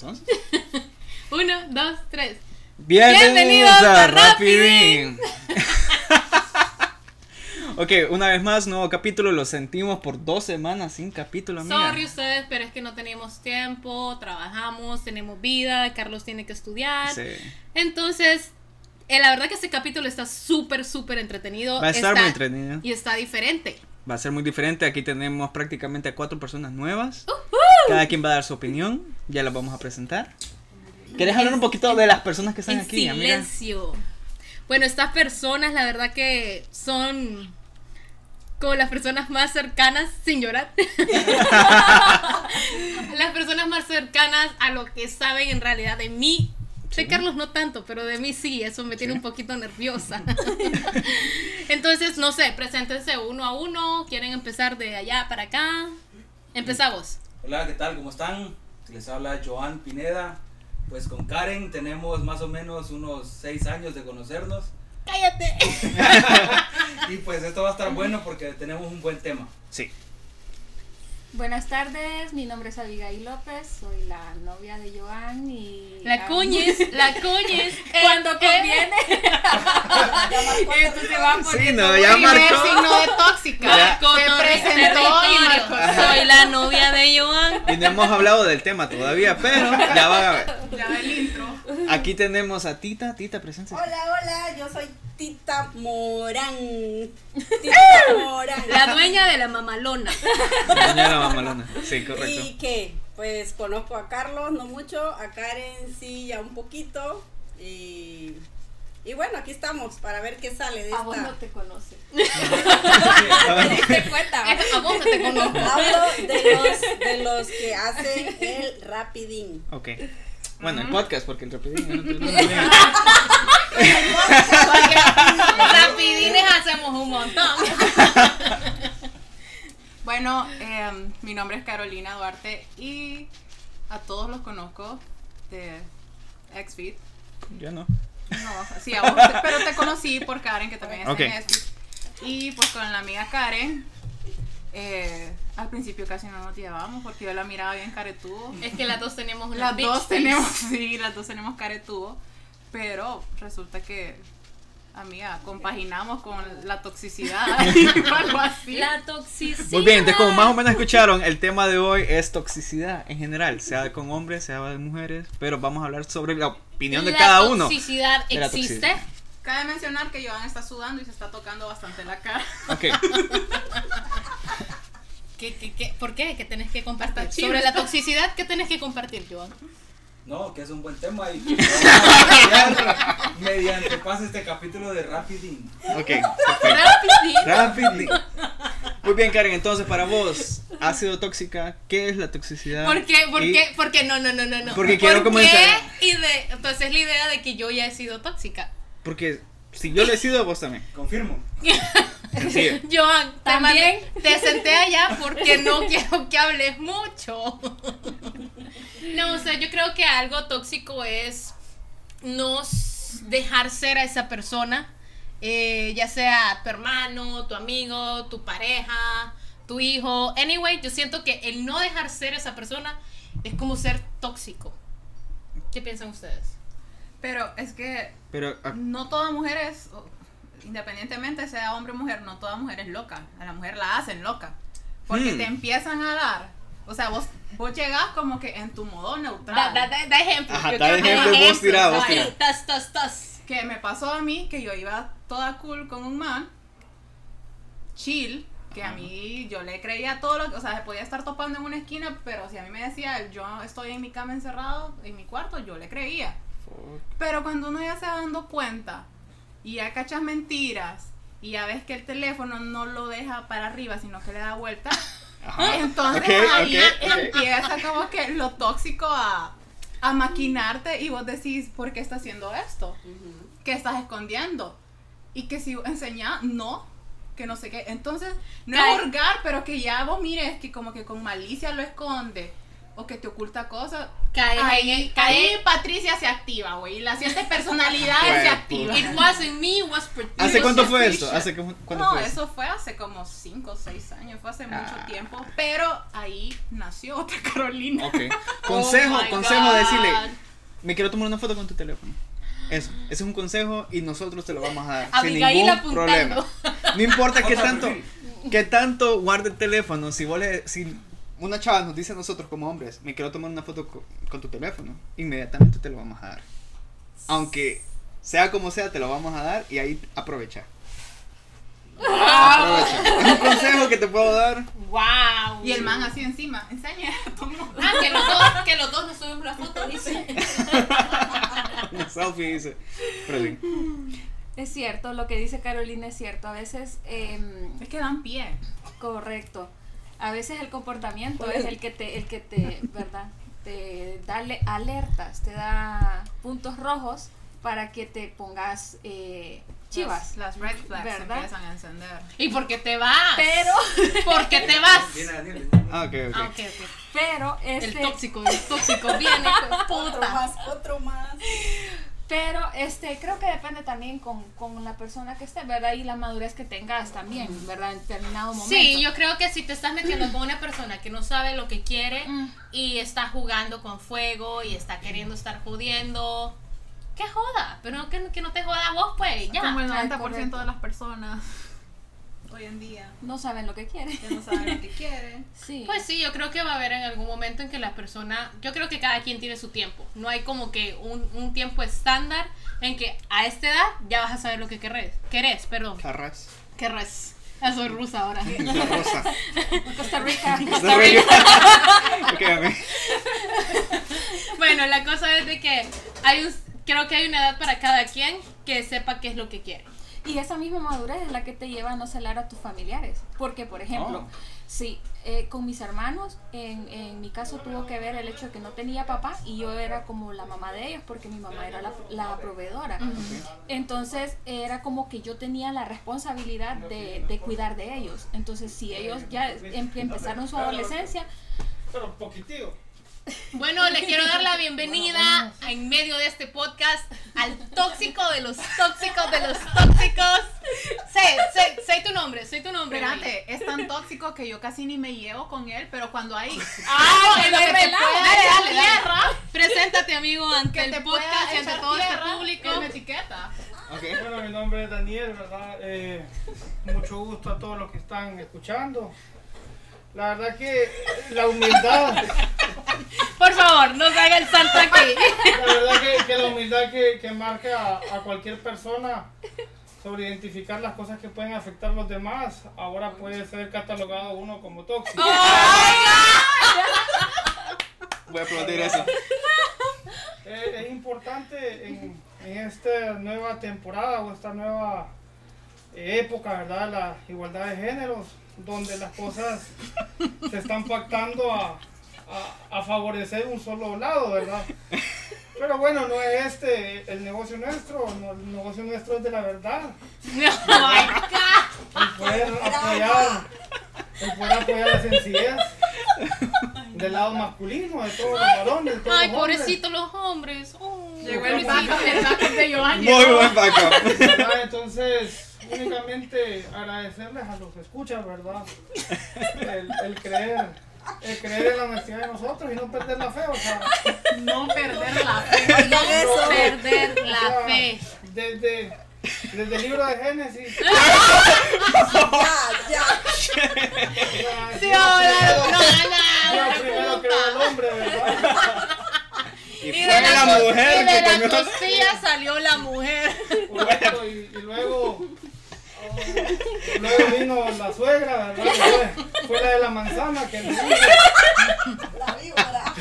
Entonces. Uno, dos, tres. Bienvenidos, Bienvenidos a a Rapidín. ok, una vez más, nuevo capítulo. Lo sentimos por dos semanas sin capítulo, amiga. Sorry ustedes, pero es que no teníamos tiempo, trabajamos, tenemos vida, Carlos tiene que estudiar. Sí. Entonces, eh, la verdad que este capítulo está súper, súper entretenido. Va a estar Está- muy entretenido. Y está diferente. Va a ser muy diferente. Aquí tenemos prácticamente a cuatro personas nuevas. Cada quien va a dar su opinión. Ya las vamos a presentar. ¿Quieres hablar un poquito de las personas que están en aquí, amiga? silencio. Bueno, estas personas, la verdad que son como las personas más cercanas, sin llorar. las personas más cercanas a lo que saben en realidad de mí. De Sí. Carlos no tanto, pero de mí sí, eso me tiene Sí. un poquito nerviosa. Entonces, no sé, preséntense uno a uno. ¿Quieren empezar de allá para acá? Empezamos. Hola, ¿qué tal? ¿Cómo están? Les habla Joan Pineda. Pues con Karen tenemos más o menos unos seis años de conocernos. ¡Cállate! Y pues esto va a estar bueno porque tenemos un buen tema. Sí. Buenas tardes, mi nombre es Abigail López, soy la novia de Joan y... La cuñes, la cuñes. Cuando eh, conviene. Esto se va Sí, poniendo no, ya marcó. signo de tóxica. Marco se presentó y marcó. Soy la novia de Joan. Y no hemos hablado del tema todavía, pero ya van a ver. Ya va el intro. Aquí tenemos a Tita. Tita, presencia. Hola, hola, yo soy Tita Morán. Tita Morán. La dueña de la mamalona. Doña la mamalona. Sí, correcto. ¿Y qué? Pues conozco a Carlos, no mucho, a Karen sí, ya un poquito. Y, y bueno, aquí estamos para ver qué sale de A vos no esta. te conoce. ¿Te diste cuenta? A vos no te conozco. Hablo de los, de los que hacen el rapidín. Ok. Bueno, el podcast, porque el rapidín. no te- no Rapidines hacemos un montón. Bueno, em, mi nombre es Carolina Duarte y a todos los conozco de XFeed. Yo no. No, sí, a vos, pero te conocí por Karen, que también está Ok. en XFeed. Y pues con la amiga Karen, eh, al principio casi no nos llevábamos porque yo la miraba bien caretudo. Es que las dos tenemos una Las bitch dos face. tenemos, sí, las dos tenemos caretudo, pero resulta que, amiga, compaginamos con la toxicidad o algo así. La toxicidad. Muy bien, entonces como más o menos escucharon, el tema de hoy es toxicidad en general, sea con hombres, sea de mujeres, pero vamos a hablar sobre la opinión de La cada uno. toxicidad De la existe. toxicidad. Cabe mencionar que Joan está sudando y se está tocando bastante la cara. Ok, ¿Qué, qué, qué? ¿Por qué? ¿Qué tenés que compartir? Sobre la toxicidad, ¿qué tenés que compartir, Joan? No, que es un buen tema y mediante pase este capítulo de Rapidín. ok, perfecto. Rapidly. Muy bien, Karen, entonces para vos, ¿ha sido tóxica? ¿Qué es la toxicidad? ¿Por qué? ¿Por Y- qué? ¿Por qué? No, no, no, no, no. Porque quiero ¿Por comenzar. qué? Y de, entonces la idea de que yo ya he sido tóxica. Porque si yo le he sido, vos también. Confirmo. Sencillo. Joan, te, También. mandé- te senté allá porque no quiero que hables mucho. No, o sea, yo creo que algo tóxico es no dejar ser a esa persona, eh, ya sea tu hermano, tu amigo, tu pareja, tu hijo. Anyway, yo siento que el no dejar ser a esa persona es como ser tóxico. ¿Qué piensan ustedes? Pero es que Pero ah, no toda mujer es, independientemente sea hombre o mujer, no toda mujer es loca. A la mujer la hacen loca. Porque Hmm. te empiezan a dar. O sea, vos, vos llegás como que en tu modo neutral. da, da, da ejemplo. Ajá, da ejemplo, des vos tirá, vos tirá. Tas, tas. Que me pasó a mí que yo iba toda cool con un man, chill, que a mí yo le creía todo lo que, o sea, se podía estar topando en una esquina, pero si a mí me decía, yo estoy en mi cama encerrado, en mi cuarto, yo le creía. Pero cuando uno ya se va dando cuenta y ya cachas mentiras y ya ves que el teléfono no lo deja para arriba, sino que le da vuelta, ajá. entonces ahí ok. empieza como que lo tóxico a, a maquinarte y vos decís, ¿por qué estás haciendo esto? ¿Qué estás escondiendo? Y que si enseña, no, que no sé qué. Entonces, no es hurgar, pero que ya vos mires que como que con malicia lo esconde. O que te oculta cosas, Cae, ahí, cae, ahí Patricia se activa, güey. Y las siete personalidades se Güey, activan. It wasn't me, it was Patricia. ¿Hace cuánto fue esto? ¿Hace cu- cuánto No, fue eso fue hace como 5 o 6 años, fue hace mucho Ah. tiempo. Pero ahí nació otra Carolina. Ok. Consejo, Oh consejo, God. decirle, me quiero tomar una foto con tu teléfono. Eso, ese es un consejo y nosotros te lo vamos a dar sin ningún problema. No importa qué tanto, qué tanto guarde el teléfono, si vos le, si una chava nos dice a nosotros como hombres, me quiero tomar una foto co- con, tu teléfono, inmediatamente te lo vamos a dar. Aunque sea como sea, te lo vamos a dar y ahí aprovecha. Aprovecha. Es un consejo que te puedo dar. Wow. Y el man así encima, enseña. Ah, que los dos, que los dos nos subimos la foto, dice. Una selfie dice. Pero sí. Es cierto, lo que dice Carolina es cierto. A veces, em, Es que dan pie. correcto. A veces el comportamiento es el que te, el que te, ¿verdad? Te da ale- alertas, te da puntos rojos para que te pongas eh, chivas. Las, las red flags empiezan a encender. ¿Y por qué te vas? Pero, ¿Por qué te vas? Ah, ok, ok. Ah, ok, ok. pero, El este, tóxico, el tóxico viene, de Otro más, otro más. Pero, este, creo que depende también con, con la persona que esté, ¿verdad? Y la madurez que tengas también, ¿verdad? En determinado momento. Sí, yo creo que si te estás metiendo con una persona que no sabe lo que quiere Mm. y está jugando con fuego y está queriendo estar jodiendo, que joda, pero que, que no te joda vos, pues, ya. Como el Ah, 90% correcto. de las personas hoy en día No saben lo que quieren. no saben lo que quieren. Sí. Pues sí, yo creo que va a haber en algún momento en que la persona, yo creo que cada quien tiene su tiempo, no hay como que un, un tiempo estándar en que a esta edad ya vas a saber lo que querés, querés, perdón, Carras. querés. Ya soy rusa ahora. La rosa. Costa Rica. Costa Rica. Ok, a mí. Bueno, la cosa es de que hay un, creo que hay una edad para cada quien que sepa qué es lo que quiere. Y esa misma madurez es la que te lleva a no celar a tus familiares. Porque, por ejemplo, Oh. sí, eh, con mis hermanos, en, en mi caso tuvo que ver el hecho de que no tenía papá y yo era como la mamá de ellos porque mi mamá era la, la proveedora. Entonces era como que yo tenía la responsabilidad de, de cuidar de ellos. Entonces, si ellos ya em- empezaron su adolescencia, Pero poquitito. Bueno, le quiero dar la bienvenida en medio de este podcast al tóxico de los tóxicos de los tóxicos. Sé, sé, sé tu nombre, sé tu nombre. Espérate, es tan tóxico que yo casi ni me llevo con él, pero cuando hay Ah, que bueno, te pueda echar tierra, Preséntate, amigo, ante que el te podcast y ante todo este público. me etiqueta. Ok. Bueno, mi nombre es Daniel, ¿verdad? Eh, mucho gusto a todos los que están escuchando. La verdad que la humildad, Por favor, no se haga el santo aquí. la verdad que, que la humildad que, que marca a, a cualquier persona sobre identificar las cosas que pueden afectar a los demás, ahora puede ser catalogado uno como tóxico. Voy a aplaudir eso. Eh, es importante en, en esta nueva temporada o esta nueva eh, época, ¿verdad? La igualdad de géneros, donde las cosas se están pactando a, a- a favorecer un solo lado, ¿verdad? Pero bueno, no es este el negocio nuestro, no, el negocio nuestro es de la verdad. No. El poder apoyar, el poder apoyar la sencillez del lado masculino, de todos los varones. de todos Ay, los hombres. pobrecitos los hombres. Oh, Llegó el backup, el backup de Joan. Muy buen backup. ¿verdad? Entonces, únicamente agradecerles a los que escuchan, ¿verdad? El, el creer, el creer en la honestidad de nosotros y no perder la fe, o sea, No perder la fe. Oigan eso. Perder o la sea, fe. Desde, desde el libro de Génesis. Ya, ya. o sea, Sí, ahora, primero- no, no, primero creó al hombre, ¿verdad? Y Y fue de la la, mujer y de que la costilla salió la mujer. Correcto, y, y luego, luego vino la suegra, ¿verdad? Fue, fue la de la manzana que nos. La víbora.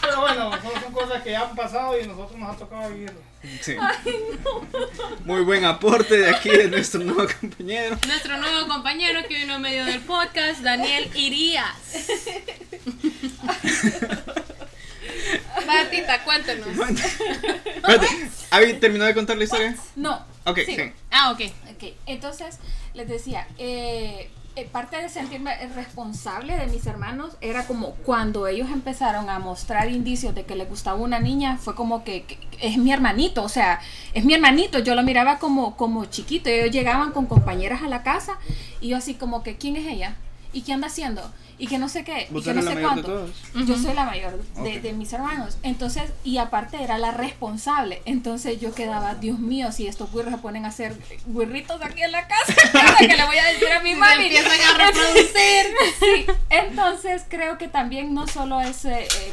Pero bueno, son, son cosas que ya han pasado y nosotros nos ha tocado vivirlas. Sí. Muy buen aporte de aquí de nuestro nuevo compañero. Nuestro nuevo compañero que vino en medio del podcast, Daniel Irías. Martita, cuéntanos. Espérate, ¿Abby terminó de contar la historia? no. Ok, Sí. sí. Ah, ok. Ok, entonces les decía, eh, eh, parte de sentirme responsable de mis hermanos era como cuando ellos empezaron a mostrar indicios de que les gustaba una niña, fue como que, que es mi hermanito, o sea, es mi hermanito, yo lo miraba como, como chiquito, ellos llegaban con compañeras a la casa y yo así como que, ¿quién es ella? ¿Y qué anda haciendo? Y que no sé qué, y ¿Vos que no la sé cuánto. Yo soy la mayor de, mis hermanos. Entonces, y aparte era la responsable. Entonces yo quedaba, Dios mío, si estos güirros se ponen a hacer güirritos aquí en la casa, ¿qué le voy a decir a mi mami? empiezan a reproducir. Sí, entonces creo que también no solo es eh, eh,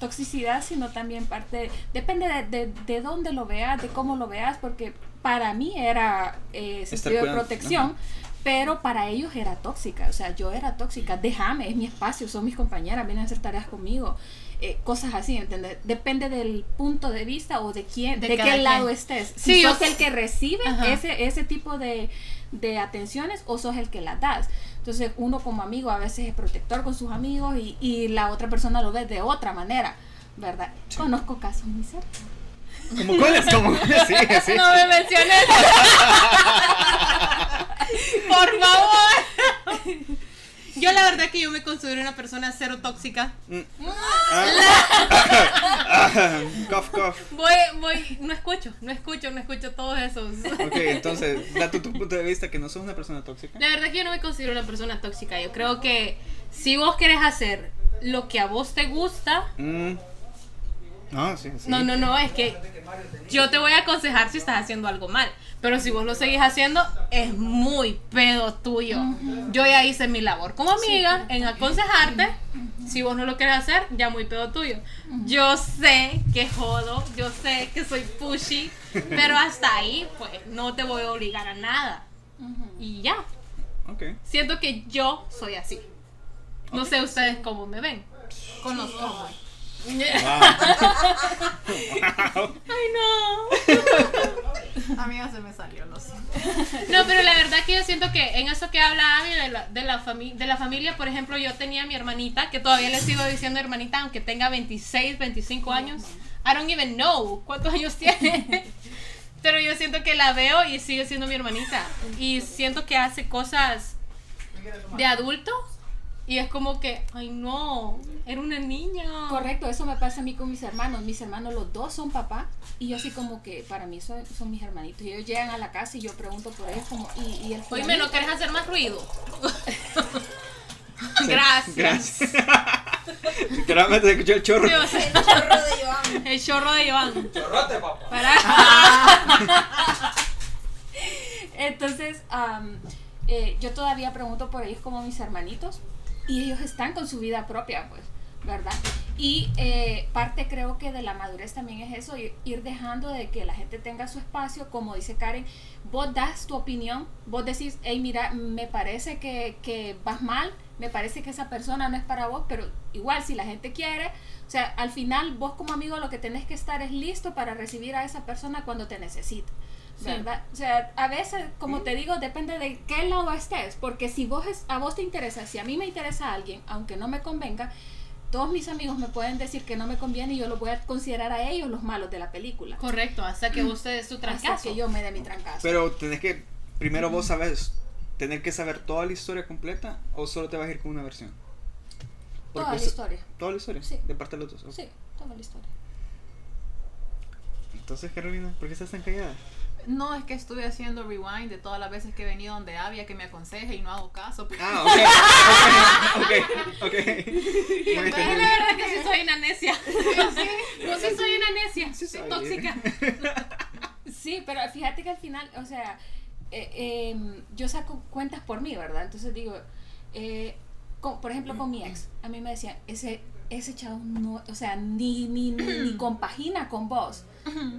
toxicidad, sino también parte, depende de, de, de dónde lo veas, de cómo lo veas, porque para mí era eh, sentido de protección, pero para ellos era tóxica, o sea, yo era tóxica, déjame, es mi espacio, son mis compañeras, vienen a hacer tareas conmigo. eh, cosas así, ¿entendés? Depende del punto de vista o de quién, De qué lado quien. estés. Si sos el que recibe Ajá. ese, ese tipo de, de atenciones o sos el que las das. Entonces uno como amigo a veces es protector con sus amigos y, y la otra persona lo ve de otra manera, ¿verdad? Conozco casos muy cerca. ¿Cómo cuáles? ¿Cómo cuáles? Sí, sí. No me menciones. Por favor. Yo la verdad que yo me considero una persona cero tóxica. Mm. Ah. cough, cough. Voy, voy, no escucho, no escucho, no escucho todos esos. Ok, entonces, da tu, tu punto de vista que no sos una persona tóxica. La verdad que yo no me considero una persona tóxica. Yo creo que si vos querés hacer lo que a vos te gusta, Mm. No, sí, sí. no, no, no, es que yo te voy a aconsejar si estás haciendo algo mal. Pero si vos lo seguís haciendo, es muy pedo tuyo. Yo ya hice mi labor como amiga en aconsejarte. Si vos no lo querés hacer, ya muy pedo tuyo. Yo sé que jodo, yo sé que soy pushy, pero hasta ahí, pues no te voy a obligar a nada. Y ya. Ok. Siento que yo soy así. No sé ustedes cómo me ven. Con los ojos. Wow. Ay, no. Amiga, se me salió, lo siento. No, pero la verdad que yo siento que en eso que habla Abby de la, de, la fami- de la familia, por ejemplo, yo tenía a mi hermanita, que todavía le sigo diciendo hermanita, aunque tenga 26, 25 años. I don't even know cuántos años tiene. Pero yo siento que la veo y sigue siendo mi hermanita. Y siento que hace cosas de adulto. Y es como que, ay no, era una niña. Correcto, eso me pasa a mí con mis hermanos. Mis hermanos, los dos son papá. Y yo así como que para mí son, son mis hermanitos. Y ellos llegan a la casa y yo pregunto por ellos como, ¿y, y el Oye, fulanito? ¿no querés hacer más ruido? Gracias. Gracias. Literalmente se escuchó el chorro. Sí, o sea, El chorro de Joan. el chorro de Iván. Chorrote, papá. Para. Entonces, am, eh, yo todavía pregunto por ellos como mis hermanitos y ellos están con su vida propia, pues, ¿verdad? Y eh, parte creo que de la madurez también es eso, ir, dejando de que la gente tenga su espacio, como dice Karen, vos das tu opinión, vos decís, hey, mira, me parece que, que vas mal, me parece que esa persona no es para vos, pero igual si la gente quiere, o sea, al final vos como amigo lo que tenés que estar es listo para recibir a esa persona cuando te necesite. Sí. ¿verdad? O sea, a veces, como te digo, depende de qué lado estés, porque si vos es, a vos te interesa, si a mí me interesa alguien, aunque no me convenga, todos mis amigos me pueden decir que no me conviene y yo lo voy a considerar a ellos los malos de la película. Correcto, hasta que usted dé su Hasta trancazo. que yo me dé mi trancazo. Pero tenés que, primero vos sabes, tener que saber toda la historia completa o solo te vas a ir con una versión. Toda Porque la se- historia. Toda la historia. Sí. De parte de los dos. ok. Sí, toda la historia. Entonces, Carolina, ¿por qué estás tan callada? No, es que estuve haciendo rewind de todas las veces que he venido donde había que me aconseje y no hago caso. pues. Ah, ok. Ok, ok. ok. Muy Yo la verdad que sí soy una necia. Yo sí soy una necia. Sí soy soy. tóxica. Sí, pero fíjate que al final, o sea, eh, eh, yo saco cuentas por mí, ¿verdad? Entonces digo, eh, con- por ejemplo, con mi ex, a mí me decían, ese, ese chavo no, o sea, ni, ni, ni, ni compagina con vos.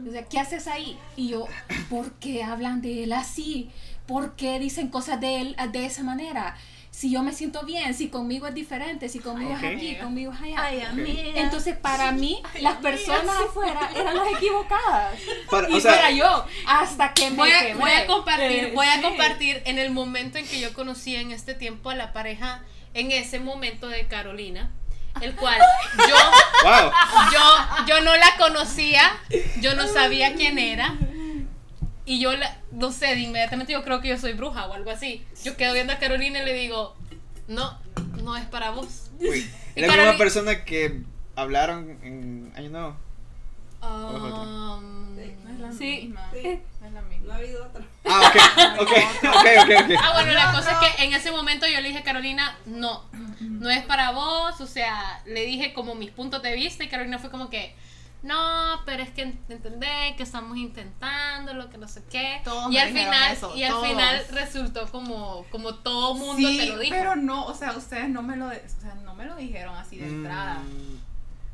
O sea, ¿qué haces ahí? Y yo, ¿por qué hablan de él así? ¿Por qué dicen cosas de él de esa manera? Si yo me siento bien, si conmigo es diferente, si conmigo Ok. es aquí, conmigo es allá. Ay, amiga. Entonces, para mí, las personas afuera eran las equivocadas. Para- y o sea, yo, hasta que me Voy a, quebré. voy a compartir, Eh, voy a sí. compartir en el momento en que yo conocí en este tiempo a la pareja, en ese momento de Carolina, el cual yo, Wow. yo, yo no la conocía, yo no sabía quién era, y yo la, no sé, de inmediatamente yo creo que yo soy bruja o algo así. Yo quedo viendo a Carolina y le digo, no, no es para vos. Uy, es la misma persona que hablaron en Año Nuevo. Um, No es la Sí. misma. Sí. No es la No misma. ha habido otra. Ah, ok, ok, ok, ok, ok. Ah, bueno, la cosa es que en ese momento yo le dije a Carolina, no, no es para vos, o sea, le dije como mis puntos de vista y Carolina fue como que, no, pero es que ent- entendé que estamos intentándolo, que no sé qué. Todos y al final, eso, y al final resultó como, como todo mundo Sí, te lo dijo. pero no, o sea, ustedes no me lo, o sea, no me lo dijeron así de entrada.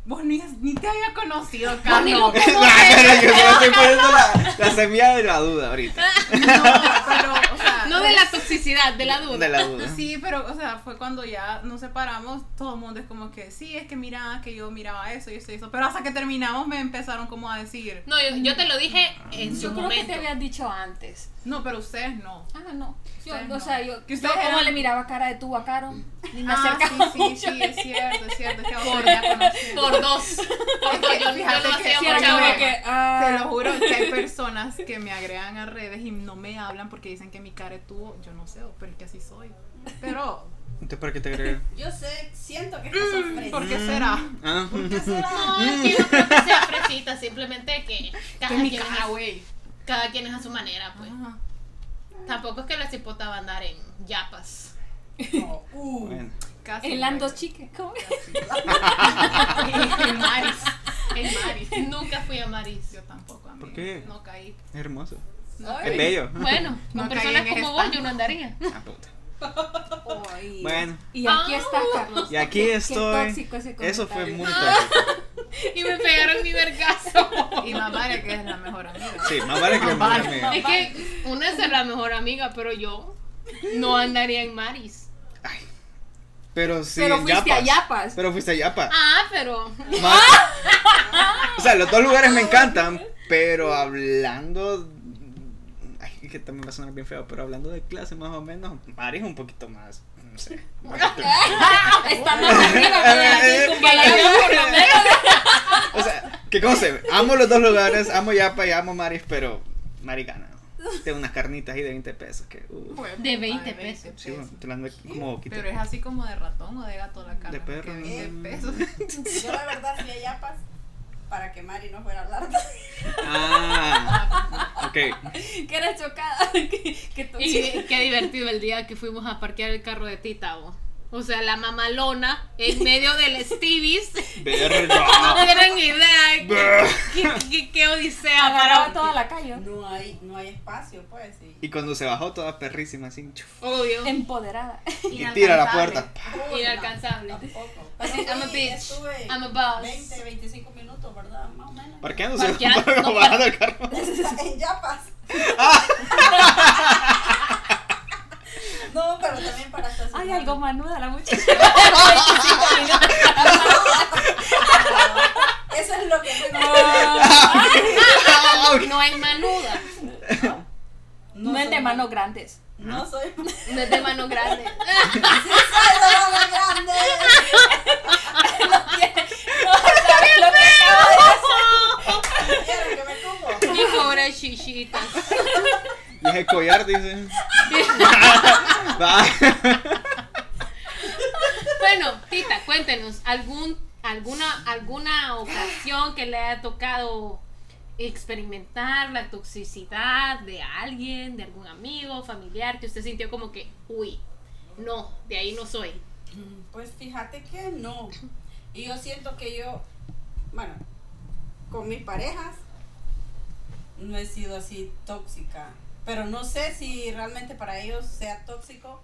Vos ni, ni te había conocido, Carlos. Nah, pero yo solo estoy poniendo la, la semilla de la duda ahorita. No, pero, o sea, No de la toxicidad, de la duda. De la duda. Sí, pero, o sea, fue cuando ya nos separamos, todo el mundo es como que, sí, es que mira, que yo miraba eso y eso y eso. Pero hasta que terminamos me empezaron como a decir, No, yo, yo te lo dije en su Yo creo que momento. te habían dicho antes. no, pero ustedes no. Ah, no. Yo, o no. sea, yo, Que yo ustedes como eran- le miraba cara de tú a Caro. Ni me Ah, acercaba sí, sí, mucho. sí, es cierto, es cierto. Es que a vos ya conocí. Por dos. Por dos. Yo, yo no que hacía mucha broma. que- ah, Te lo juro que hay personas que me agregan a redes y no me hablan porque dicen que mi cara tuvo, yo no sé, pero es que así soy. Pero, Entonces, ¿para qué te agregué? Yo sé, siento que es que son fresas. ¿por qué será? Ah. ¿Por qué será? No, es que no creo que sea fresita, simplemente que cada, Que quien, cara, es, cada quien es a su manera, pues. Ajá. Tampoco es que la cipota va a andar en yapas. No, uh, Bueno, Casi. En güey. Landos Chique. ¿Cómo? en Maris. En Maris. Nunca fui a Maris. Yo tampoco, amigo. ¿Por qué? No caí. es hermoso. ay, Es bello. Bueno, No con caí personas como vos yo no andaría. Ah, puta. Bueno, Y aquí Ah. está Carlos. y aquí Qué estoy. tóxico ese Eso fue muy tóxico. Y me pegaron mi vergazo. Y más vale que es la mejor amiga. Sí, más vale que la Más mejor amiga. Es que una es la mejor amiga, pero yo no andaría en Maris. Ay. Pero sí, Pero en fuiste a Yapas. Yapas. Pero fuiste a Yapa. Ah, pero. Más- o sea, los dos lugares me encantan, pero hablando. Ay, es que también va a sonar bien feo, pero hablando de clase más o menos, Mari es un poquito más. No sé. Está más arriba, lo menos. o sea, que como se Amo los dos lugares, amo Yapa y amo Maris, pero Mari Tiene unas carnitas ahí de 20 pesos que. uh, De puta, 20 pesos. sí, bueno, te las como. Pero es así como de ratón o de gato la cara. De perro. Que 20 pesos. Yo la verdad fui a Yapas para que Mari no fuera a hablar. Ah, ok. Que era chocada. Que, que tú- Y qué divertido el día que fuimos a parquear el carro de Tita, vos. O sea, la mamalona en medio del Stevie's. No Verga. tienen idea qué, qué, qué- qué odisea Agarraba para. toda la calle. No hay, no hay espacio, pues. Y, Y cuando se bajó toda perrísima así. Obvio. Empoderada. Y tira la puerta. Uy, Inalcanzable. no, tampoco. Así, I'm a sí, bitch. I'm a boss. 20, 25 minutos, ¿verdad? Más o menos. Parqueándose. Parqueando, no, bajando el carro. en Yapas. No, pero también para estacionar. Hay algo manuda la muchacha. Eso es lo que me No es manuda. No es de soy- manos grandes. No soy. Sí, No es de mano grande. soy de mano grande. ¿Sabes lo que acabo de decir? ¿Quieren que me como? Mi pobre chichita. El collar, dice. Bueno, Tita, cuéntenos, ¿algún, alguna, ¿alguna ocasión que le haya tocado experimentar la toxicidad de alguien, de algún amigo, familiar, que usted sintió como que, uy, no, de ahí no soy? Pues fíjate que no. Y yo siento que yo, bueno, con mis parejas no he sido así tóxica. Pero no sé si realmente para ellos sea tóxico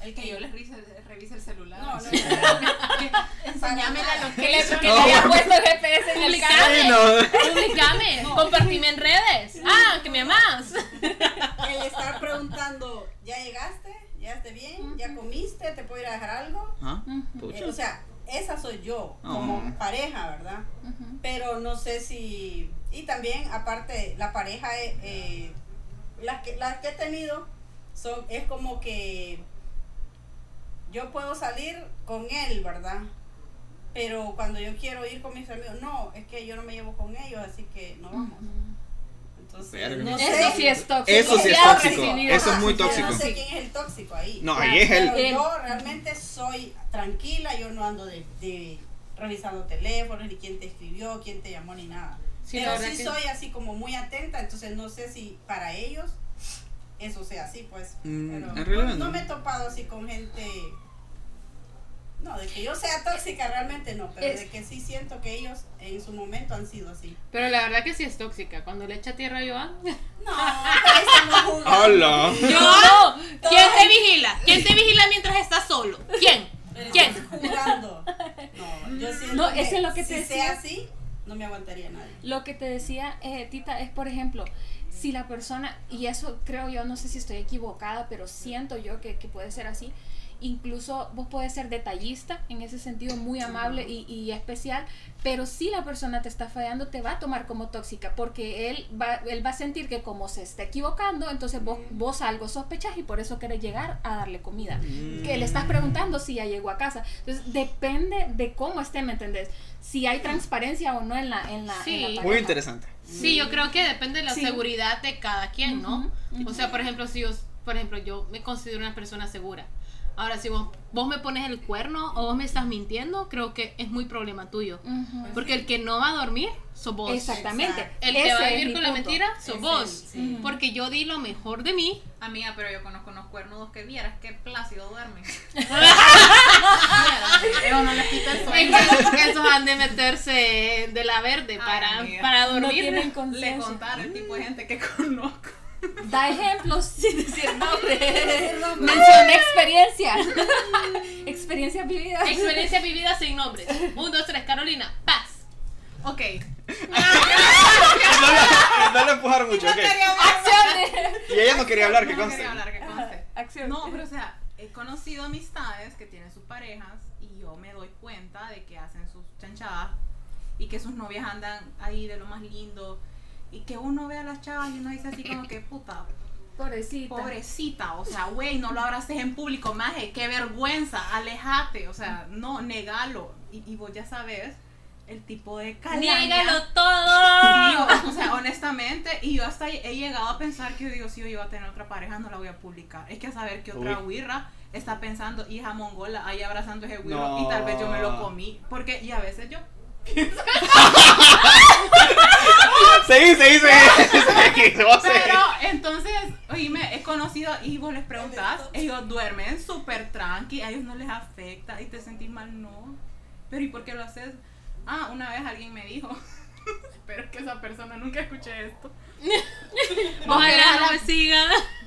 el que yo les revise, revise el celular. No, no, Sí. Enseñame la nada. Que le, location. que le haya puesto el GPS en el Publicame, carro. Ay, no. publicame, compartime en redes. Ah, que me amás. El estar preguntando, ¿ya llegaste? ¿Ya esté bien? ¿Ya comiste? ¿Te puedo ir a dejar algo? Ah, Eh, o sea, esa soy yo como Oh. pareja, ¿verdad? Pero no sé si... Y también, aparte, la pareja, eh, eh, las, que, las que he tenido, son, es como que yo puedo salir con él, ¿verdad? Pero cuando yo quiero ir con mis amigos, no, es que yo no me llevo con ellos, así que no vamos. Entonces, no Eso sé. sí es tóxico. Eso sí es tóxico. Eso es muy Yo tóxico. No sé quién es el tóxico ahí. No, ahí es Pero el. yo realmente soy tranquila, yo no ando de, de revisando teléfonos, ni quién te escribió, quién te llamó, ni nada. Sí, Pero sí que- soy así como muy atenta, entonces no sé si para ellos eso sea así, pues. Mm, Pero en realidad no, no. no me he topado así con gente. No, de que yo sea tóxica realmente no, pero Es- de que sí siento que ellos en su momento han sido así. Pero la verdad que sí es tóxica. Cuando le echa tierra a Joan. No, pero jugando. ¡Hola! ¡Yo! ¿Quién te vigila? ¿Quién te vigila mientras estás solo? ¿Quién? ¿Quién? jugando. No, yo siento No, que es lo que si sea así, no me aguantaría nadie. Lo que te decía eh, Tita es, por ejemplo, si la persona, y eso creo yo, no sé si estoy equivocada, pero siento yo que, que puede ser así, incluso vos puedes ser detallista, en ese sentido muy amable y, y especial, pero si la persona te está fallando, te va a tomar como tóxica, porque él va, él va a sentir que como se está equivocando, entonces vos, vos algo sospechas y por eso querés llegar a darle comida. Que le estás preguntando si ya llegó a casa. Entonces depende de cómo esté, ¿me entendés? Si hay transparencia o no en la, en la, Sí. en la Muy interesante. Sí, yo creo que depende de la Sí. seguridad de cada quien, ¿no? Ujú, O sea, por ejemplo, si yo, por ejemplo, yo me considero una persona segura. Ahora, si vos, vos me pones el cuerno o vos me estás mintiendo, creo que es muy problema tuyo. Ujú. Porque el que no va a dormir, sos vos. Exactamente. Exacto. El que va a vivir con la mentira, sos Ese vos. sí. Porque yo di lo mejor de mí. Amiga, pero yo conozco unos cuernudos que vieras que plácido duermen. Eso no les quita el Es sueño. que esos han de meterse de la verde Ay, para, amiga. para No dormir. tienen Le contar el tipo de gente que conozco. Da ejemplos sin decir nombre. Menciona experiencia. Experiencias vividas. Experiencia vivida sin nombres. Un, dos, tres, Carolina, paz. Ok. No le, no le empujaron mucho, ok. Acciones. Y ella no quería hablar, que No conste. quería hablar, que conste. Acción. No, pero o sea, he conocido amistades que tienen sus parejas y yo me doy cuenta de que hacen sus chanchadas y que sus novias andan ahí de lo más lindo y que uno ve a las chavas y uno dice así como que puta, Pobrecita. pobrecita, o sea, güey, no lo abraces en público, maje, qué vergüenza, alejate, o sea, no, negalo y, y vos ya sabes el tipo de calaña. Niégalo Sí, todo. o, o sea, honestamente, y yo hasta he llegado a pensar que yo digo, si yo iba a tener otra pareja, no la voy a publicar. Es que a saber que otra Uy. huirra está pensando, hija mongola, ahí abrazando ese huirro, No. y tal vez yo me lo comí. Porque, y a veces yo, seguí, seguí. Seguí. pero entonces, oíme, he conocido, y vos les preguntás, ellos duermen súper tranqui, a ellos no les afecta, y te sentís mal, no. Pero, ¿y por qué lo haces? Ah, una vez alguien me dijo, espero que esa persona nunca escuche esto. Vos querés a Ojalá la- me siga.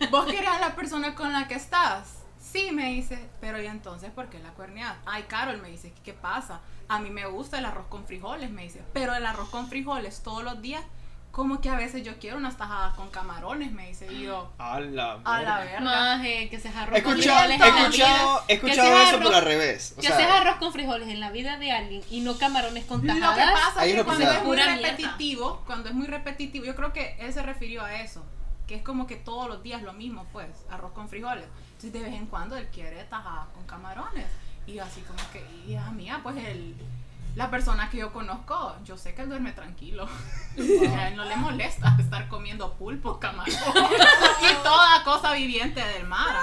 ¿Vos querés a la persona con la que estás? Sí, me dice, pero ¿y entonces por qué la cuerneas? Ay, Carol, me dice, ¿qué pasa? A mí me gusta el arroz con frijoles, me dice, pero el arroz con frijoles todos los días, como que a veces yo quiero unas tajadas con camarones, me dice, y yo, A la a la verga. verga. Maje, que seas He arroz con escuchado, frijoles he en la escuchado, vida. he escuchado eso, arroz- al revés. O Que seas sea, arroz con frijoles en la vida de alguien y no camarones con Lo que tajadas. pasa Ahí es que cuando es muy Pura mierda. repetitivo, cuando es muy repetitivo, yo creo que él se refirió a eso, que es como que todos los días lo mismo, pues, arroz con frijoles. Entonces de vez en cuando él quiere tajadas con camarones. Y yo así como que, hija mía, pues él, la persona que yo conozco, yo sé que él duerme tranquilo. a él no le molesta estar comiendo pulpo, camarón y toda cosa viviente del mar.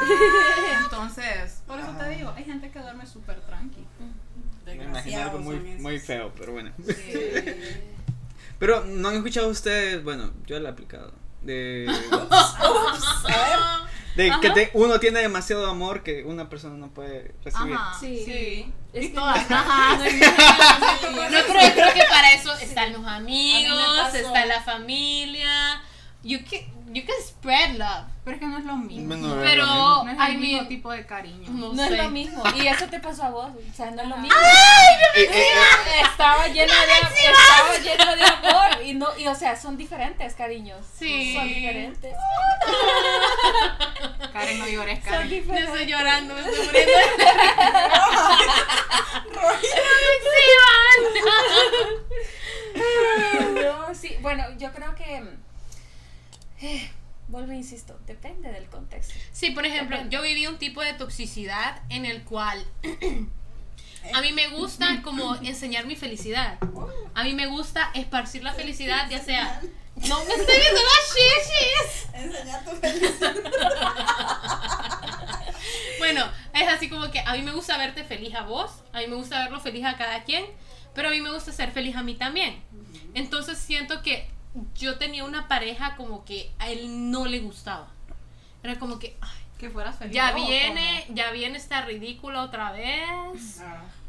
Entonces, por eso te digo, hay gente que duerme súper tranqui. me imaginé algo muy, muy feo, pero bueno. Eh, Pero no han escuchado ustedes, bueno, yo lo he aplicado. De, ups, a ver. De que te- uno tiene demasiado amor que una persona no puede recibir. Ajá, Sí. sí. Es todas, ajá, sí. No, pero yo creo que para eso están los amigos, está la familia. You can, you can spread love. Pero es que no es lo mismo. Bueno, Pero, no es el I mismo mean, tipo de cariño. no, No sé. es lo mismo. Y eso te pasó a vos. O sea, no es lo mismo. Eh, eh, eh, Estaba lleno de estaba lleno de amor. Y no, y o sea, son diferentes, cariños. Sí. Son diferentes. Karen, no llores, Son Karen. Yo estoy llorando, me estoy muriendo. No, sí, bueno, yo creo que. Eh, vuelvo e insisto, depende del contexto. Sí, por ejemplo, yo viví un tipo de toxicidad en el cual a mí me gusta como enseñar mi felicidad. A mí me gusta esparcir la felicidad, ya sea No me estoy viendo las shishis. Enseña tu felicidad. Bueno, es así como que a mí me gusta verte feliz a vos, a mí me gusta verlo feliz a cada quien, pero a mí me gusta ser feliz a mí también. Entonces siento que yo tenía una pareja como que a él no le gustaba. Era como que, ay, Que fueras feliz. ya viene, ya viene esta ridícula otra vez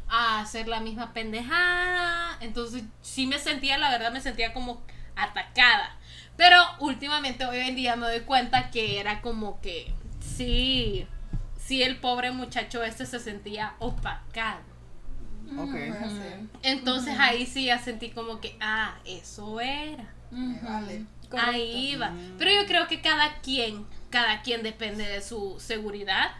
a hacer la misma pendejada. Entonces sí me sentía, la verdad me sentía como atacada. Pero últimamente, hoy en día me doy cuenta que era como que sí, sí el pobre muchacho este se sentía opacado. Ser. Entonces ahí sí ya sentí como que, ah, eso era. Me vale. Ahí va. Pero yo creo que cada quien, cada quien depende de su seguridad,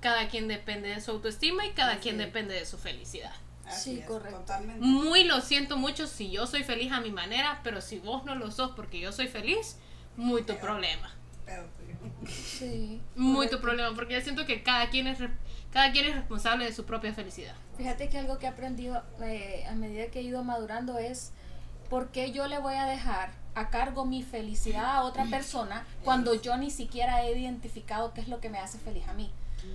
cada quien depende de su autoestima y cada Así quien es. depende de su felicidad. Así Sí, es, correcto. Totalmente. Muy lo siento mucho si yo soy feliz a mi manera, pero si vos no lo sos porque yo soy feliz, muy tu problema. Pero. Sí. Muy tu problema, porque yo siento que cada quien es cada quien es responsable de su propia felicidad. Fíjate que algo que he aprendido eh, a medida que he ido madurando es por qué yo le voy a dejar a cargo mi felicidad a otra persona cuando yo ni siquiera he identificado qué es lo que me hace feliz a mí.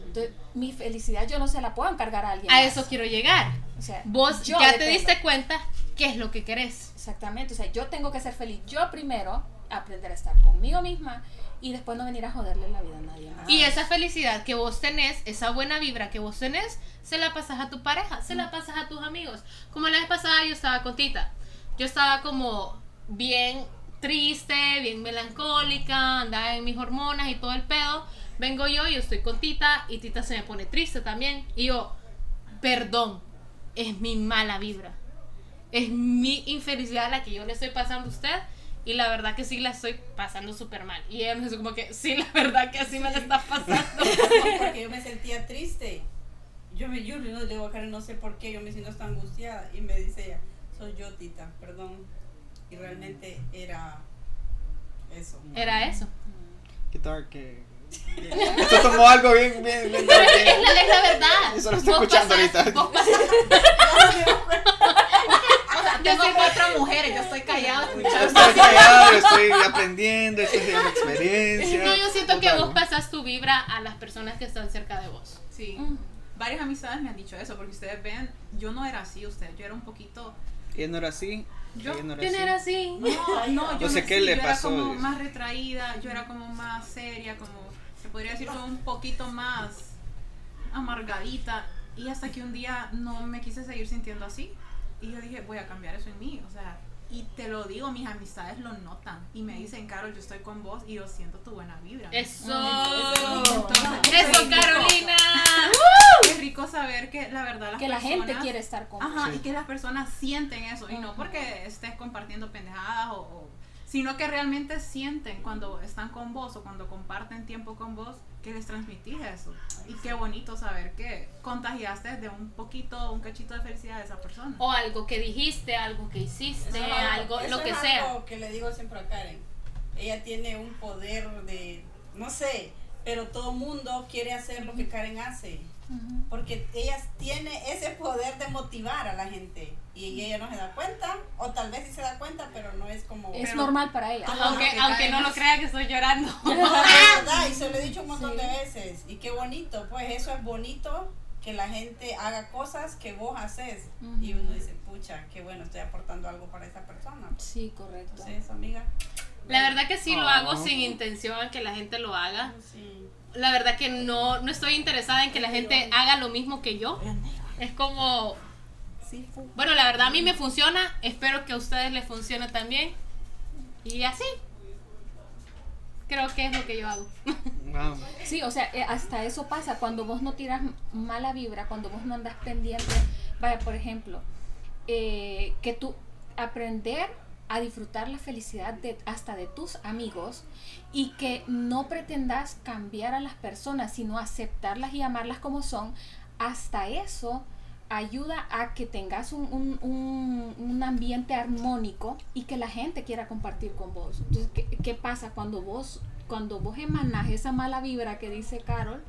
Entonces, mi felicidad yo no se la puedo encargar a alguien. A más. eso quiero llegar. O sea, Vos yo ya te diste cuenta qué es lo que querés. Exactamente, o sea, yo tengo que ser feliz yo primero, aprender a estar conmigo misma y después no venir a joderle la vida a nadie más. Y esa felicidad que vos tenés, esa buena vibra que vos tenés, se la pasas a tu pareja, se la pasas a tus amigos. Como la vez pasada yo estaba con Tita. Yo estaba como bien triste, bien melancólica, andaba en mis hormonas y todo el pedo. Vengo yo, yo estoy con Tita y Tita se me pone triste también. Y yo, perdón, es mi mala vibra. Es mi infelicidad la que yo le estoy pasando a usted. Y la verdad que sí la estoy pasando súper mal. Y ella me dice como que, sí, la verdad que así me la está pasando. Porque yo me sentía triste. Yo me yo no le digo a Karen, no sé por qué, yo me siento hasta angustiada. Y me dice ella, soy yo, tita, perdón. Y realmente era eso. Era eso. Qué dark que. Esto tomó algo bien, bien, bien dark. Es la, es la verdad. Eso lo estoy escuchando ahorita. vos pasás- O sea, tengo cuatro mujeres, yo estoy callada Yo escuchando. estoy callado, estoy aprendiendo, estoy teniendo experiencia. No, yo siento que vos pasas tu vibra a las personas que están cerca de vos. Sí. Mm. Varias amistades me han dicho eso, porque ustedes ven, yo no era así, usted, yo era un poquito... Ella no era así. Yo- no era ¿Quién así. era así? No, no, yo No sé me- qué sí, le yo pasó, era como más retraída, yo era como más seria, como se podría decir como un poquito más amargadita. Y hasta que un día no me quise seguir sintiendo así. Y yo dije, voy a cambiar eso en mí. O sea, y te lo digo, mis amistades lo notan. Y me dicen, Carol, yo estoy con vos y yo siento tu buena vibra. Eso. Entonces, Eso. Carolina. Es rico saber que la verdad las que la gente personas- quiere estar con Ajá, Sí. y que las personas sienten eso, y no porque estés compartiendo pendejadas o, o- sino que realmente sienten cuando están con vos o cuando comparten tiempo con vos que les transmitís eso. Y qué bonito saber que contagiaste de un poquito, un cachito de felicidad a esa persona. O algo que dijiste, algo que hiciste, Eso es algo, eso lo que es sea. algo que le digo siempre a Karen. Ella tiene un poder de, no sé, pero todo mundo quiere hacer lo que Karen hace. Porque ella tiene ese poder de motivar a la gente. Y ella no se da cuenta, o tal vez sí se da cuenta, pero no es como... Es Pero- normal para ella. Aunque, que aunque no lo crea que estoy llorando. No, verdad, y se lo he dicho un montón Sí. de veces. Y qué bonito, pues eso es bonito que la gente haga cosas que vos haces. Y uno dice, pucha, qué bueno, estoy aportando algo para esa persona. Sí, correcto. Entonces, amiga. La verdad que sí lo Ah. hago sin intención a que la gente lo haga. Sí. La verdad que no, no estoy interesada en que la gente haga lo mismo que yo. Es como, bueno, la verdad a mí me funciona, espero que a ustedes les funcione también. Y así. Creo que es lo que yo hago. Wow. Sí, o sea, eh, hasta eso pasa cuando vos no tiras mala vibra, cuando vos no andas pendiente. Vaya, por ejemplo, eh, que tú aprender a disfrutar la felicidad de, hasta de tus amigos y que no pretendas cambiar a las personas, sino aceptarlas y amarlas como son, hasta eso ayuda a que tengas un, un- un- un ambiente armónico y que la gente quiera compartir con vos. Entonces, ¿qué, qué pasa cuando vos cuando vos emanas esa mala vibra que dice Carol,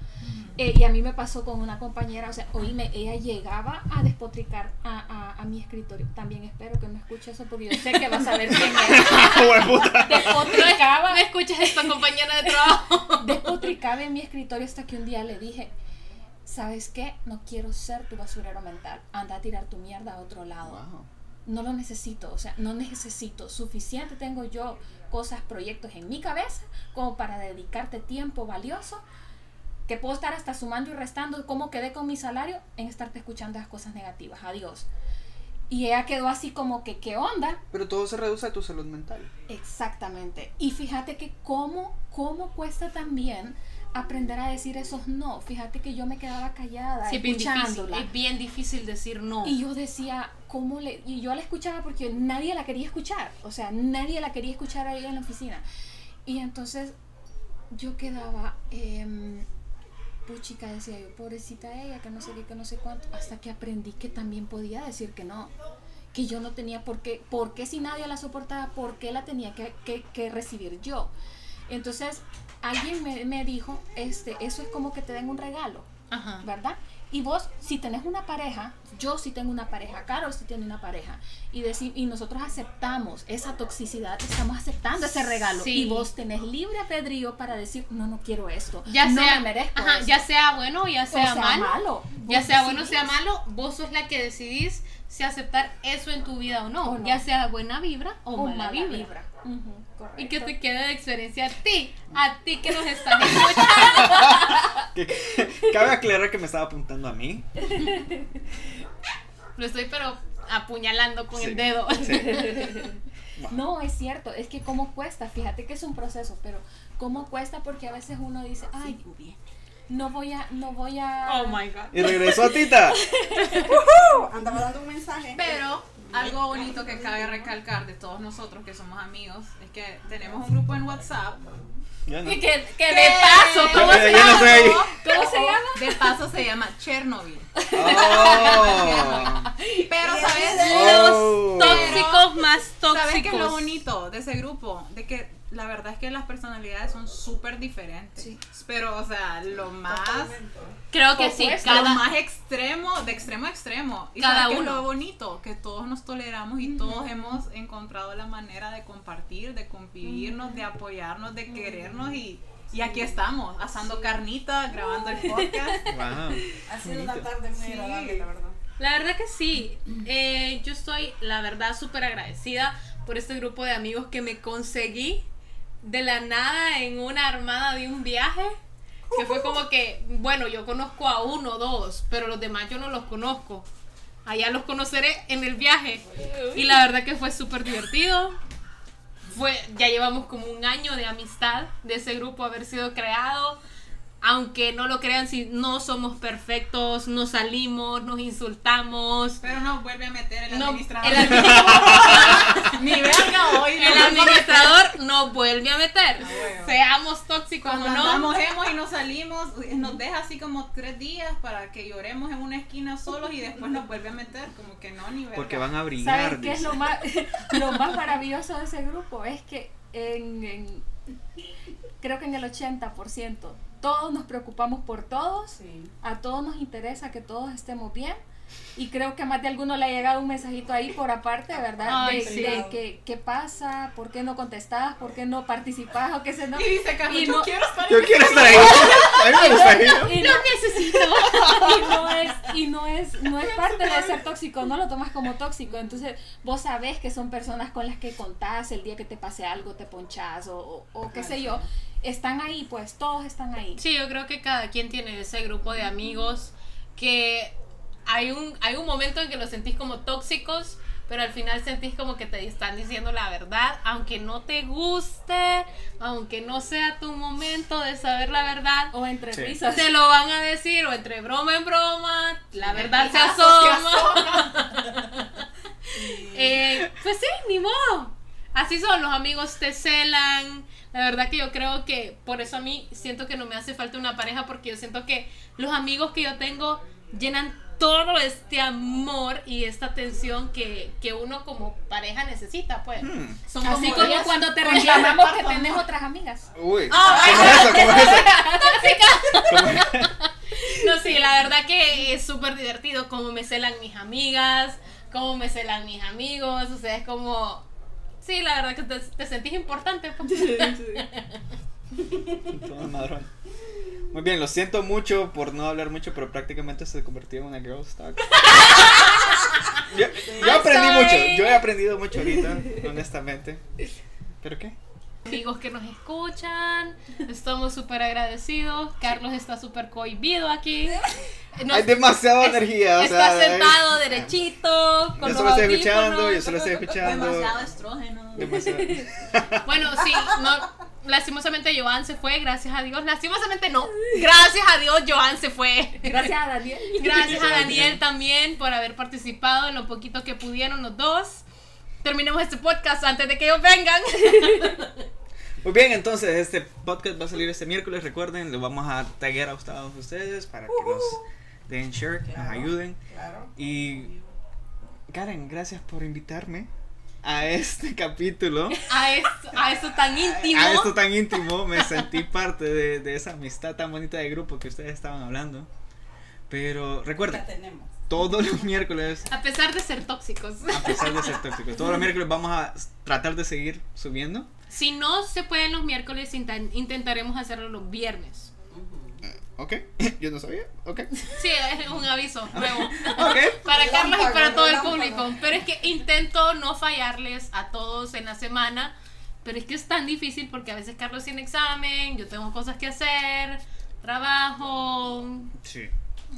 eh, y a mí me pasó con una compañera, o sea, oíme, ella llegaba a despotricar a, a, a mi escritorio. También espero que no escuche eso porque yo sé que vas a ver quién es. Despotricaba, ¿No escuchas esta compañera de trabajo? despotricaba en mi escritorio hasta que un día le dije, ¿sabes qué? No quiero ser tu basurero mental. Anda a tirar tu mierda a otro lado. Wow. No lo necesito, o sea, no necesito. Suficiente tengo yo cosas, proyectos en mi cabeza como para dedicarte tiempo valioso que puedo estar hasta sumando y restando cómo quedé con mi salario en estarte escuchando las cosas negativas. Adiós. Y ella quedó así como que, ¿qué onda? Pero todo se reduce a tu salud mental. Exactamente. Y fíjate que cómo, cómo cuesta también aprender a decir esos no. Fíjate que yo me quedaba callada Sí, es bien difícil. escuchándola. Es bien difícil decir no. Y yo decía, ¿cómo le.? Y yo la escuchaba porque nadie la quería escuchar. O sea, nadie la quería escuchar ahí en la oficina. Y entonces yo quedaba. em, puchica, decía yo, pobrecita ella, que no sé qué, que no sé cuánto. Hasta que aprendí que también podía decir que no. Que yo no tenía por qué. ¿Por qué si nadie la soportaba? ¿Por qué la tenía que, que- que recibir yo? Entonces, alguien me, me dijo: este, Eso es como que te den un regalo. Ajá. ¿verdad? Y vos, si tenés una pareja, yo sí tengo una pareja, Carol sí tiene una pareja, y, deci- y nosotros aceptamos esa toxicidad, estamos aceptando ese regalo, Sí. y vos tenés libre albedrío para decir, no, no quiero esto, Ya no sea, me merezco ajá, esto". ya sea bueno o ya O sea, malo. Ya sea bueno o sea decidís. malo, vos sos la que decidís si aceptar eso en tu vida o no. O no. Ya sea buena vibra o, O mala, mala vibra. vibra. Correcto. Y que te quede de experiencia a ti, a ti que nos estás escuchando. Que- Cabe aclarar que me estaba apuntando a mí. Lo estoy pero apuñalando con Sí. el dedo. No, es cierto, es que cómo cuesta, fíjate que es un proceso, pero cómo cuesta porque a veces uno dice, ay, no voy a, no voy a... Oh my god. Y regresó Tita. Andaba dando un mensaje. Pero algo bonito que cabe recalcar de todos nosotros que somos amigos es que tenemos un grupo en WhatsApp. No. que, que de paso, ¿cómo se no llama? ¿Cómo se llama? De paso se llama Chernobyl. Oh. Pero sabes Oh. Tóxicos más tóxicos. ¿Sabes qué es lo bonito de ese grupo? De que la verdad es que las personalidades son súper diferentes. Sí. Pero, o sea, lo más. Creo que sí, supuesto. Lo cada más extremo, de extremo a extremo. Y Cada cada uno. uno. lo bonito, que todos nos toleramos y todos hemos encontrado la manera de compartir, de convivirnos, de apoyarnos, de querernos y, y aquí estamos, asando carnita, grabando el podcast. Wow. Ha sido una tarde muy Sí. agradable, la verdad. La verdad que sí. Eh, yo estoy, la verdad, súper agradecida por este grupo de amigos que me conseguí de la nada en una armada de un viaje. Que fue como que, bueno, yo conozco a uno o dos, pero los demás yo no los conozco. Allá los conoceré en el viaje. Y la verdad que fue súper divertido. Fue, ya llevamos como un año de amistad de ese grupo haber sido creado. Aunque no lo crean, si no somos perfectos, nos salimos, nos insultamos. Pero no vuelve a meter el No, administrador. el administrador, Ni verga hoy. el administrador no vuelve a meter. Ah, bueno. Seamos tóxicos Cuando o no. andamos hemos y nos salimos, nos deja así como tres días para que lloremos en una esquina solos y después nos vuelve a meter, como que no, ni verga. Porque van a brillar. ¿Sabes qué es lo más, lo más maravilloso de ese grupo? Es que en, en- creo que en el 80% todos nos preocupamos por todos, Sí. a todos nos interesa que todos estemos bien. Y creo que a más de alguno le ha llegado un mensajito ahí por aparte, ¿verdad? Ay, de, sí. de que, qué pasa, por qué no contestás, por qué no participás o qué sé no. Y dice Carlos, Y yo no- quiero estar Yo en quiero estar ahí. A mí me gustaría. Y no, necesito. y no es y no es no es parte de ser tóxico no lo tomas como tóxico entonces vos sabés que son personas con las que contás el día que te pase algo te ponchás o, o, o qué sé yo están ahí pues todos están ahí Sí, yo creo que cada quien tiene ese grupo de amigos que hay un, hay un momento en que los sentís como tóxicos, pero al final sentís como que te están diciendo la verdad, aunque no te guste, aunque no sea tu momento de saber la verdad. o entre Sí. risas Te lo van a decir o entre broma en broma, la verdad se asoma. Eh, pues sí, ni modo. Así son, los amigos te celan. La verdad que yo creo que por eso a mí siento que no me hace falta una pareja porque yo siento que los amigos que yo tengo llenan todo este amor y esta atención que, que uno como pareja necesita, pues. Hmm. Son Así como cuando te reclamamos que tenés otras amigas. Uy, Ah, ¿cómo es eso? ¿Cómo es eso? ¿Cómo- No, sí, la verdad que es súper divertido como me celan mis amigas, cómo me celan mis amigos, o sea, es como... Sí, la verdad que te, te sentís importante. pues. Todo madrón. Muy bien, lo siento mucho por no hablar mucho, pero prácticamente se convirtió en una girl talk. yo, yo aprendí sorry. mucho, yo he aprendido mucho ahorita, honestamente. ¿Pero qué? Amigos que nos escuchan, estamos súper agradecidos. Carlos está súper cohibido aquí. Nos- Hay demasiada energía, o está sea, sentado derechito. Con Yo solo estoy audífonos. escuchando, yo solo estoy escuchando. Demasiado estrógeno. Demasiado. Bueno, sí, no, lastimosamente Joan se fue, gracias a Dios. Lastimosamente no, gracias a Dios Joan se fue. Gracias a Daniel. Gracias a Daniel también por haber participado en lo poquito que pudieron los dos. Terminemos este podcast antes de que ellos vengan. Muy bien, entonces este podcast va a salir este miércoles. Recuerden, lo vamos a taggear a todos ustedes para que nos den share, nos ayuden. Claro. Y Karen, gracias por invitarme a este capítulo. A esto, a esto tan íntimo. A esto tan íntimo. Me sentí parte de, de esa amistad tan bonita de grupo que ustedes estaban hablando. Pero recuerden, todos los miércoles, A pesar de ser tóxicos. a pesar de ser tóxicos, todos los miércoles vamos a tratar de seguir subiendo. Si no se pueden los miércoles, inten- intentaremos hacerlo los viernes. ¿Ok? Yo no sabía. ¿Ok? Sí, es un aviso nuevo. ¿Ok? Para Carlos y para todo el público. Pero es que intento no fallarles a todos en la semana. Pero es que es tan difícil porque a veces Carlos tiene examen, yo tengo cosas que hacer, trabajo, Sí.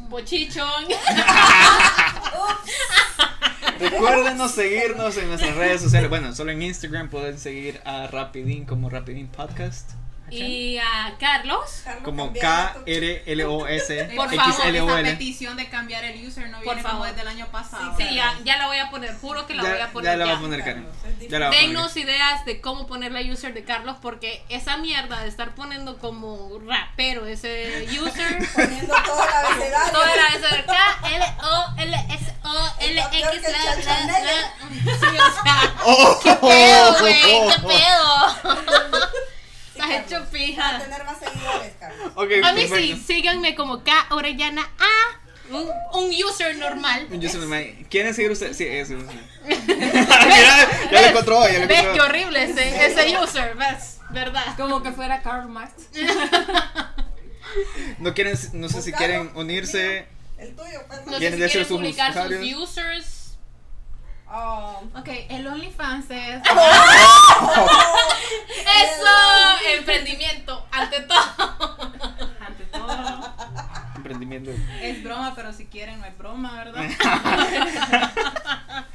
bochichón. Recuérdenos seguirnos en nuestras redes sociales. Bueno, solo en Instagram pueden seguir a Rapidín como Rapidín Podcast. Y a Carlos, Carlos, Como K-R-L-O-S Por X favor, L O Esa petición de cambiar el user no Por viene como favor. desde el año pasado. sí, ya, ya la voy a poner, juro que la voy a poner. ya la va ya. a poner Karen. La. Denos ideas de cómo poner la user de Carlos porque esa mierda de estar poniendo como rapero ese user Poniendo todo el abecedario. Todo era eso de K, L, O, L, S, O, L, Está peor X, que el la, la, Chachanel. la. Sí, o sea, ¡Oh! ¿qué pedo, güey? ¿Qué pedo? Estás hecho Va a pija. tener más seguidores, Carlos. Ok, A mí sí, síganme como K, Orellana A, un, un user normal. Un user normal. ¿Quieren seguir ustedes? Sí, ese user. Ya lo encontró, ya lo ¿Ves qué horrible ese, ese user? ¿Ves? ¿Verdad? Como que fuera Karl Marx. No quieren, no sé si quieren unirse. El tuyo, pues. No sé ¿Quieren si quieren sus publicar sus usuarios? users. Oh, Ok, el OnlyFans es. Eso, emprendimiento, ante todo. Ante todo, Emprendimiento. es broma, pero si quieren, no es broma, ¿verdad?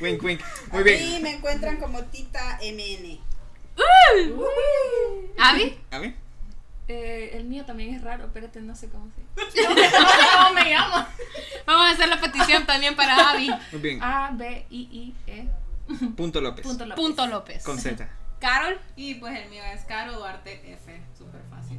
Wink, wink. Muy a bien. mí me encuentran como Tita MN. ¿Avi? ¿A mí? Eh, el mío también es raro, espérate, no sé cómo se ¿Cómo me llamo? Vamos a hacer la petición también para Avi. Muy bien. A, B, I, I, E. Punto López. Punto López. Punto López. Con Z. Carol. Y pues el mío es Caro Duarte F, súper fácil.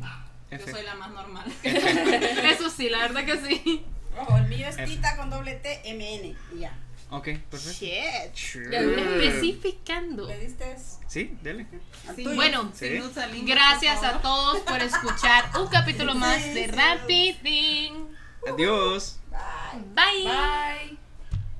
F. Yo soy la más normal. Eso sí, la verdad que sí. Ojo, el mío es F. Tita con doble T MN. Y ya. Ok, perfecto. Shit. Sure. Especificando. ¿Le diste eso? Sí, dele. Sí. Bueno, Sí. Gracias a todos por escuchar un capítulo más de. Rapiding. Adiós. Bye. Bye. Bye.